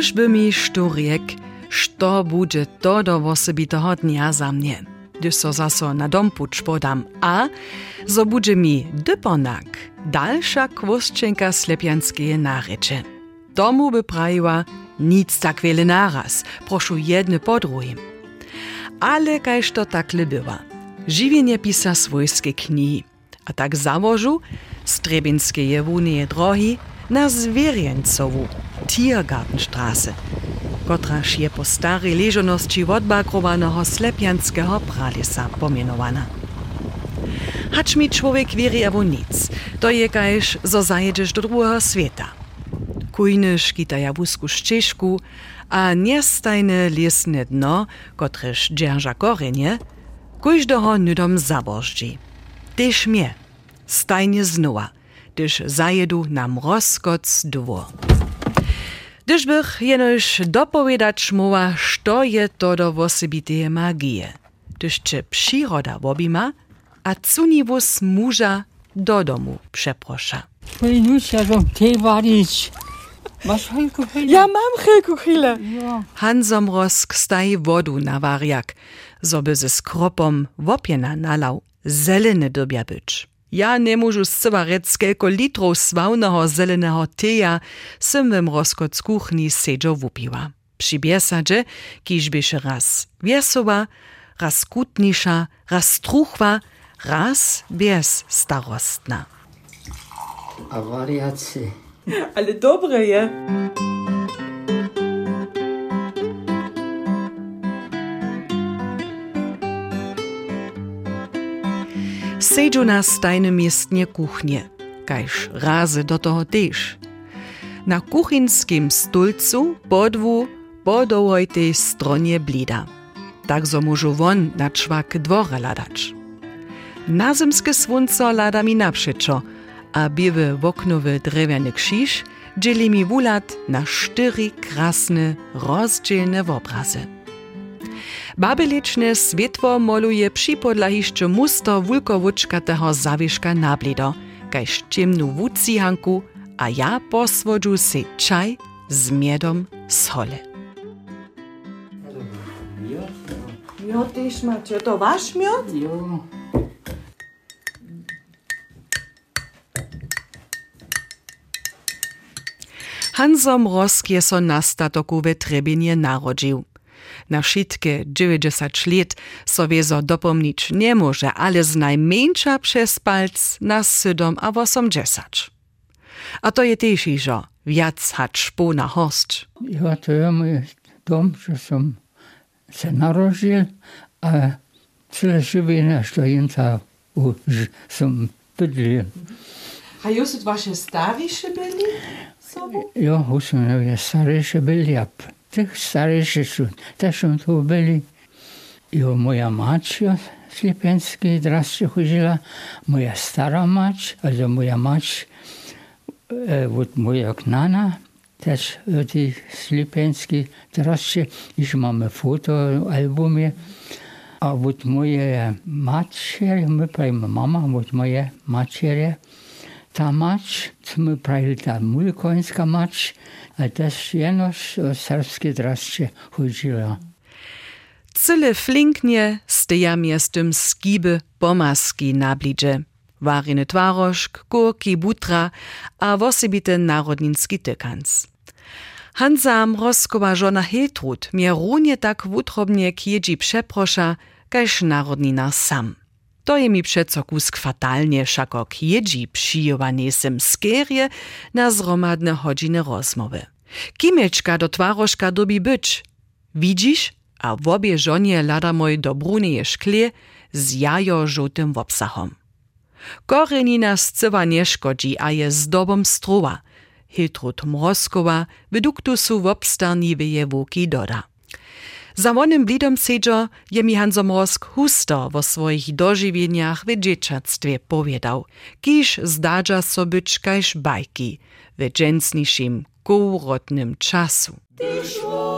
Gdyż by mi szturjek, što bude to do osobitego dnia za mnie, gdyż so zaso na dom pucz podam, a zo bude mi dyponak, dalsza kwostczynka slepianskie narecze. Domu by prawiła nic tak wiele naraz, proszę jedne po drugim. Ale kajż to takle bywa. Żywienie pisa swojskie knihi, a tak założył Strebinskie jewunie drogi na Zwierjeńcowu, Tiergartenstraße, kotraż je po starej leżoności odbakrowanego slepianskiego pralisa pomienowana. Hacz mi człowiek wierzy albo nic, to je kajż, zo zajedziesz do drugiego świata. Kujnysz kitaja wózku ścieżku, a niestajne lesne dno, kotreż dzierża korenie, kujżdoho nudom zabożdzi. Tyż mnie, stajnie znowa, gdyż zajedu nam rozkoc dwór. Gdyż bych jenoż dopowiadać mowa, što je to do osobiteje magije, gdyż czy przyroda wobima, a cunivus muża do domu przeprosza. Masz helku chwilę? Ja mam helku chwilę. Ja. Hansom Rosk staje wodu na wariak, zoby ze skropom wopiena nalał, zeleny dobia być. Ja nie możu zcywa rec kelko litrów swałnego zelenego teja sym wym rozkot z kuchni sedzo wupiła. Przy biesadzie, kiż byś raz wiesowa, raz kutnisza, raz truchwa, raz bies starostna. A wariacy. Ale dobre je. Sejdžu na stajne miestnie kuchnie, kajż razy do toho tež. Na kuchinskim stulcu podwu po dołoj tej stronie blida. Tak zo môžu von na čvak dvore ladać. Na zimskie słońce lada mi naprzeczo, a biewy woknowy drewiany krzyż dzieli mi wulat na cztery krasne, rozdzielne obrazy. Babylečne světło moluje připodlahišće musto wulkowučkatého zawieszka na blido, kaž ciemnu wucihanku, a ja poswodžu si čaj z miedom z hole. Miod też macie, to wasz miod? Jo. Hansom Rosk je so na statoku we Trebinie narodził. Na wszystkie 90 lat so wiezo dopomnieć nie może, ale z najmniejsza przez palc na 7 a 80. A to je też iżo, wiac hacz na host. Ja, to je mój dom, że som se narodil, a živiny, što jinca už som bydlil. A już wasze starsze byli? Jo, som je starejšie byli, a p- tych starejszy sąd. Też on tu byli. Jo, moja mačka z Lipenskiej raz się moja stara mać, albo moja mać, e, od moja knana, też e, od z Lipenskiej, teraz się, już mamy foto albumie, a od mojej matki, my, mama, od mojej matki, ta mać, co my pravili ta mulkońska mać, a też jenoż o serbskie draście chodzila. Cyle flinknie steja miestem skiby pomaski na blidzie. Wariny twarożk, kurki, butra, a wosebite narodninski tykans. Hansam rozkowa żona Hiltrud mnie runie tak wutrobnie kiedzi przeprosza, kaž narodnina sam. To je mi przeco kus fatalnie, szako kiedzi przyjowanie sem na zromadne hodziny rozmowy. Kimeczka do twarożka dobi być. Widzisz? A w obie żonie lada moj do brunie szklie z jajo żółtym obsahom. Korenina scywa nie szkodzi, a je zdobom struwa. Hiltrud Mrozkowa w obstarniweje wuki doda. Za wonym blidom sedzo je mi Hanzo Mrozk husto wo swoich dożywieniach w dzieciactwie powiedał, kiż zdadza so być kajż bajki w dżęsniszym, kołrotnym czasu. poncidzio,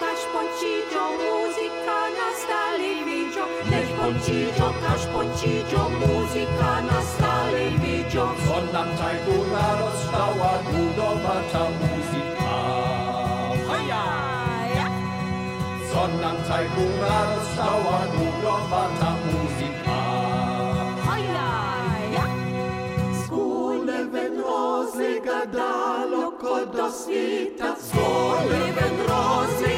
kaš pončiđo, muzika nastali viđo. Nech pončiđo, kaš pončiđo, muzika nastali viđo. tai taj gura rozstała, gudowata muzika. Hoja! Sondam taj gura rozstała, gudowata muzika. Hoja! Skule ven rozlega daleko do svita, skule ven rozlega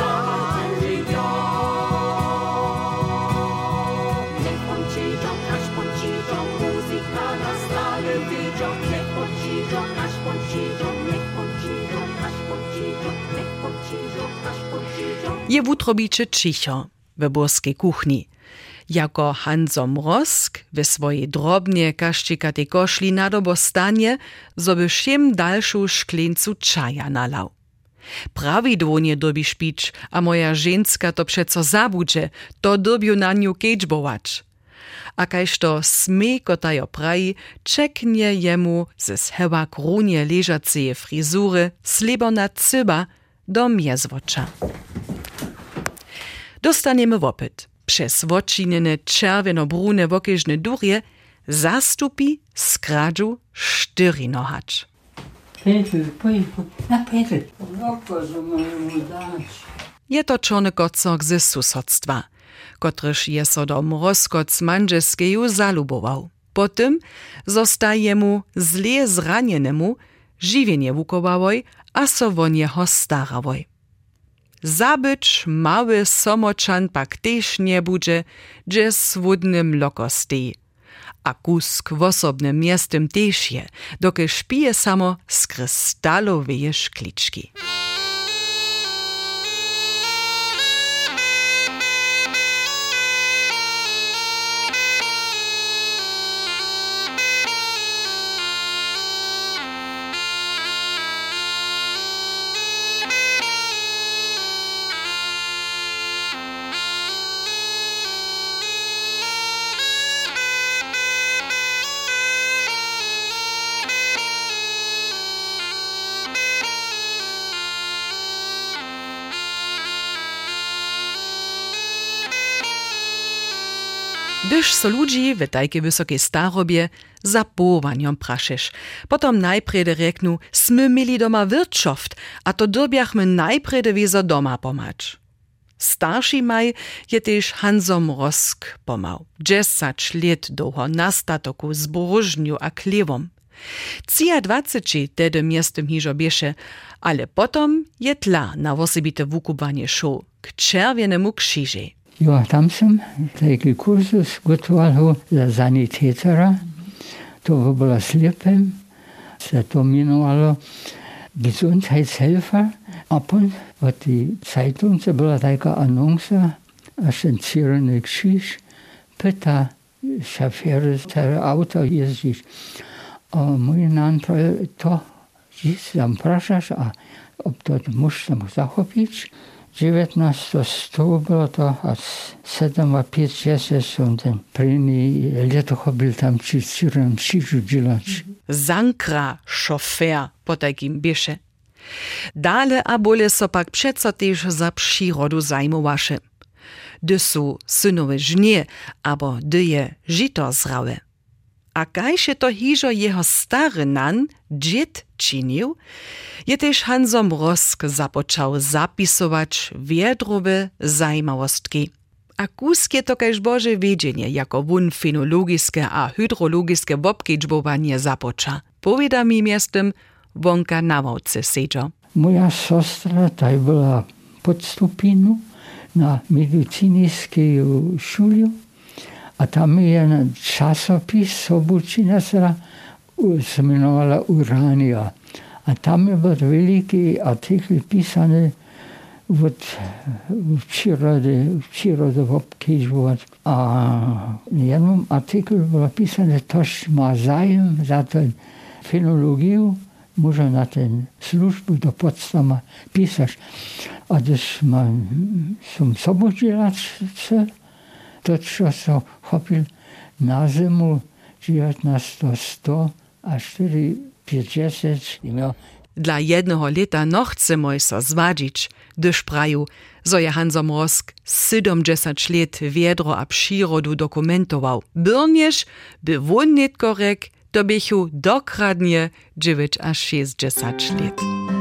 Je wutrobicze cicho w burskiej kuchni. Jako Hanzo Mrosk we swojej drobnie kaszczykatej koszli nadobo stanie, zoby všem dalszą szklincu czaja nalał. Prawidłonie dobi szpić, a moja żeńska to przeco zabudże, to dobiu na nią. A kajż to smej kotajo praji, czeknie jemu ze scheła krunie leżaceje frizury, slibona cyba do miezwocza. Dostaniemy wopyt. Przez wočinene czerwieno-brune wokežne durje zastupi skradżu sztyrinohacz. Peter, poj, na Peter. Loko, że mu dać. Je to czony kocok ze susodstwa, kotryż je so do mrozkoc manżeskeju zalubował. Potem zostaje mu zle zranjenemu żywienie wukowałoj, a so won jeho starawoj. Zabyć mały somoczan pak też nie budże, gdzie swódnym loko stej. A kusk w osobnym miestem też je, dokie szpije samo z krystalowej szkliczki. Gdyż so ludzi w tajkie wysokiej starobie za połowaniom praszesz. Potom najprede reknu, smy mieli doma wirtschaft, a to dobiachmy najprede wiezo doma pomać. Starszy maj je też Hanzo Mrosk pomał. Dziesać lat długo na statoku z bożniu a klewom. Cija dwacyci tedy miestem hižo bieše, ale potom je tla na osobite wukubanie show k czerwienemu krzyży. Jo, tam sam taki kursus gotoval za sanitetera. To bylo slepem. Se to jmenovalo Gesundheitshelfer. A pon v tej Zeitung byla taká anonsa, až ten Červený kříž pyta šaféry, které auto jezdíš. A můj nám to, že tam prašaš a ob to muž tam zachopíš. 19 100 bylo to a 7 a 5 6 jsem ten první leto byl tam čirem křížu dělat. Zankra šofér po takim. Dale a bole so pak přeco za přírodu zajmowaše. Dy su synowe żnie, abo dy je žito. A kajše to hižo jeho stary nan, džit, činił, je też Hanzo Mrosk započał zapisować wiedrowe zajmawostki. A kuskie to kaž Boże wiedzienie, jako wun fenologiskie a hydrologiskie wobkedźbowanie započa. Powiada mi miastem wonka na wałce sedżo. Moja sostra taj byla pod stupinu na medicinskiej szuli, a tam je časopis, sobučina se jmenovala Urania. A tam je byl veliký artikl písaný od přírody, přírodu obkýžovat. A jenom artikl byl písaný, tož má zájem za ten filologii, może na ten službu do podstama pisać. A když mam, som sobodzielacze, to čo som chopil na zimu 1900 a 450 miał Dla jednego leta no chcemy so zwadzić, gdyż praju, zo je Hanzo Mrosk 70 let wiedro a przyrodu dokumentował. Byrnież, by won netkorek, to bychu dokradnie 9 a 60 let.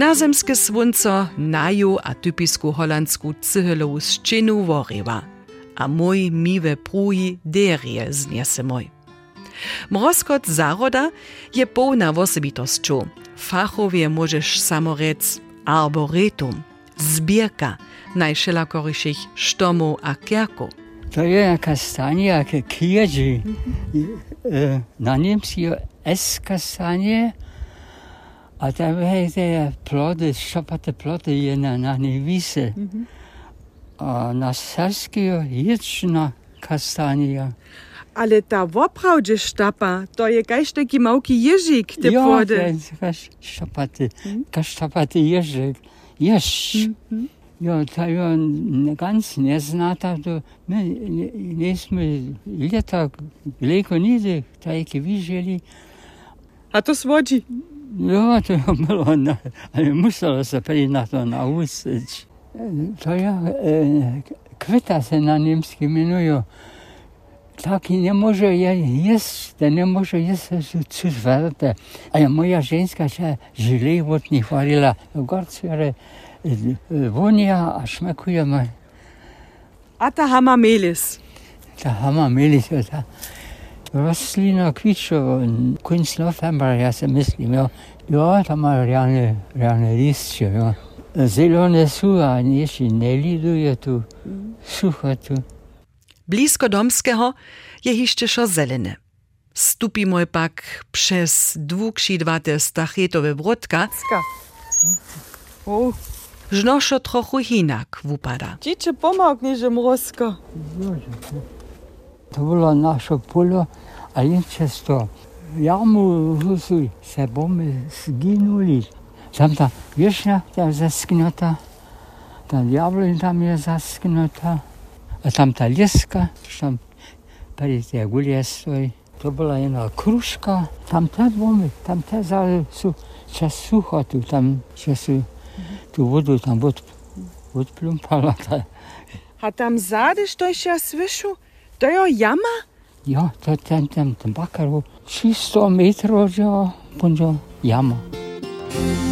Nazemske svunco naju a typisku holandsku cyhelovu ščinu voreva, a moj mive pruji derje zniesemoj. Mrozkot zaroda je pełna osobitosťou. Fachowie możesz samo rec arboretum, zbierka najšelakorejších štomov a kierków. To je jaka stanie, jakie mhm. kierzy. Na nim jest S kastanie, a tam te plody, szopate plody je na, niewisy. A na sarski je ječna kastania. Ale ta woprawdzie sztapa, to je kaś taki małki jeżyk, te Ja, płody. ten kasztapaty, kasztapaty jeżyk. Jesz. Ja, to ja n- ganz nie znata, to my nieśmy lata daleko nigdy takie widzieli. A to swodzi. Ja, to ja było, na, ale musiało się pewnie na to nauczyć. To ja, e, kwita się na niemski mianują. Taki nie może je- jeść, to nie może jeść coś warte. A ja moja żeńska się źle od nich chwaliła. Gorcere wonia, a szmekuje ma. A ta hama melis. Ta hama mieli to ta roslina kwiczowa, koniec novembra, ja se mislim, ja, ja to ma realne, realne liście, ja. Zielone są, a jeszcze nie liduje tu, sucho tu. Blisko domskiego je hišćešo zelene. Stupimo pak przez dwuksidwate stachetowe wrotka, Ska. O, żnoszo trochu hinak wupada. dziecię pomognie, mrosko. To było nasze pole, a często jamu husu se bomy zginuli. Tam ta wierzchnia tam zasknięta, ta jabloń tam jest zasknięta, a tam ta lieska, tam peri te gulie stoi. To była jedna kruszka, tam te bomy, tam te zały są czas sucho tu, tam czasu tu wodu tam od, odplumpala. A tam zadeš to še svišu? To je jama? Ja, to je tam, tam, tam, bakar, 600 metrov že, punžo, jamo. Thank you.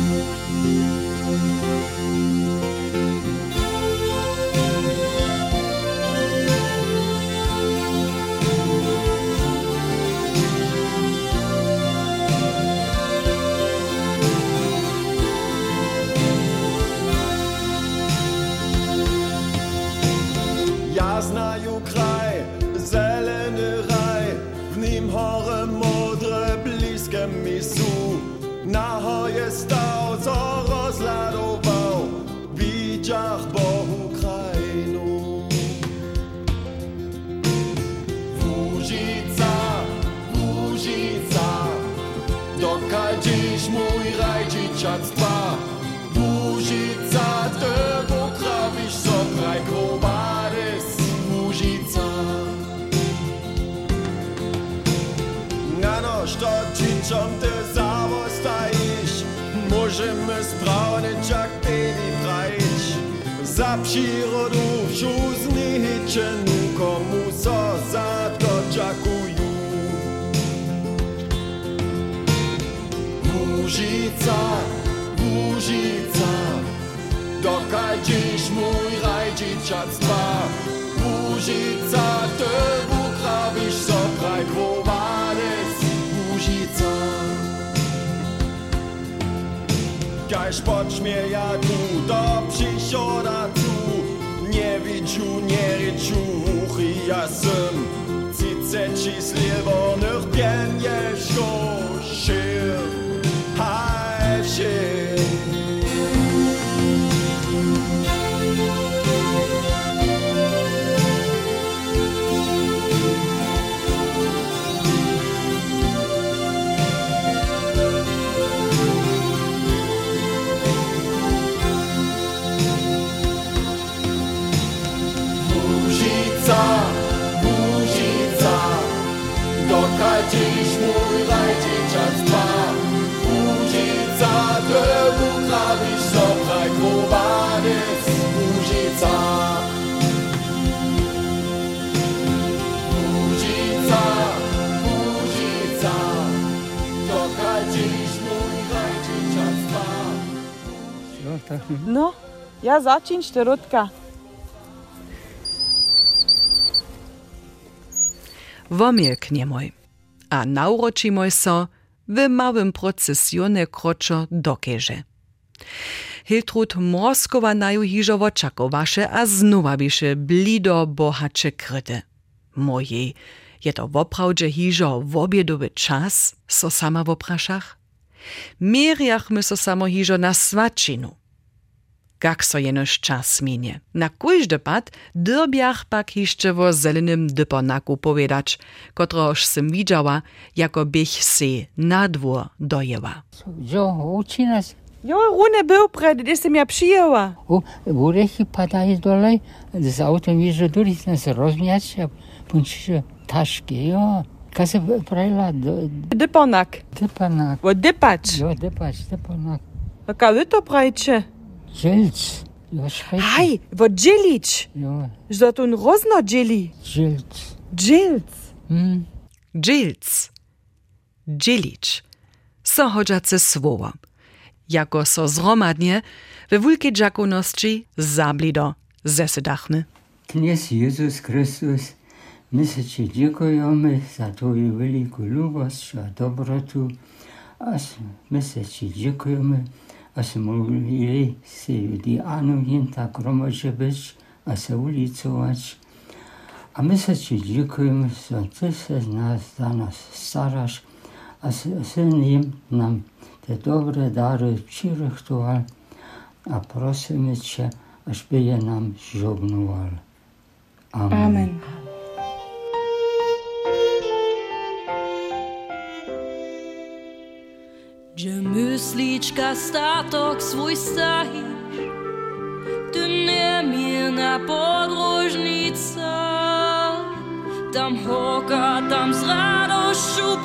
Raj dzieciactwa. Wóżica, ty poprawisz sobraj krobades, Wóżica. Na noż to dzieciom ty zawostajesz, możemy sprawnić jak baby brać. Za przyrodu wsiuznicie, Wóżica, dokal dziś mój raj dzieciactwa. Wóżica, ty poprawisz sobraj krowades, Wóżica. Kaž počmie ja tu do przysioda tu, nie widzu, nie ryczu, jasem, cice ci sliewonych pieniężko, szyr, haj. Tak No, ja začin šterotka. Womilkniemoj. A nauročimoj so w małym procesjone kroczo dokeže. Hiltrud Morskowa naju hižo očakovaše a znowa biše blido bohače kryte. Mojej, je to woprawdźe hižo wobiedowy czas, so sama wopraszach? Mierjachmy so samo hižo na svačinu. Kak so jenož čas minie. Na kujždy pad dyrbiach pak hišće wo zelenym dyponaku powiedzieć, kotroż sem widziała, jako bych se na dwór dojęła. Jo, uči nas. Jo, Rune był pred, gdy sem ja przyjęła. U, urechy padajú dole, z autom ježo duris nas rozmiačia, punčiše tašky, jo. Ka se pravila do, Dyponak. depanak. Wo dypać. Jo, depač, depanak. Jaka wy to prajcie? Špejt. Haj, wo dzielić. Jo, Że to rozno dzieli. žilc. Dżilc. Hm, Dżilc. Dżilić. So hodžace słowo. Jako so zromadnie we wulkiej dżakoności zablido zesedachmy. Kniez Jezus Chrystus, my se Ci dziękujemy za Twoją wielką lubość a dobrotu, a my se Ci dziękujemy, a se mogli se Dianu jęta gromadźe być, a se ulicować. A my se Ci dziękujemy, że Ty se nas, za nas starasz, a se, se nim nam te dobre dary przyrechtował, a prosimy Cię, ażby je nam żognował. Amen. Amen. сличка статок свой ставиш, ти не мина подорожниця, там гока, там з радощу.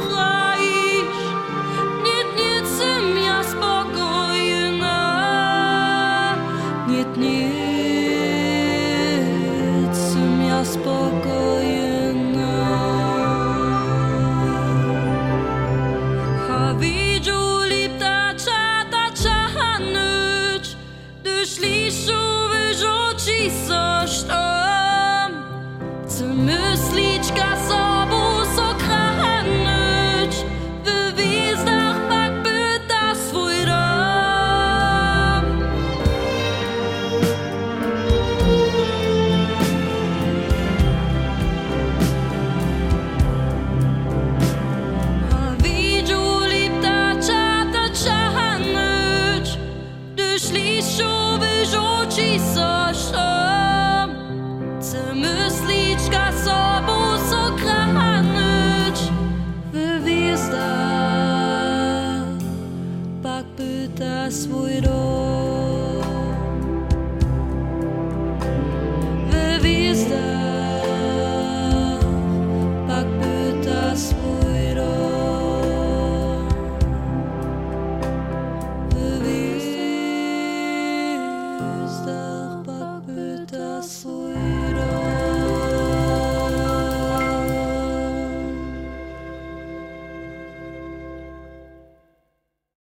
Co svoj rok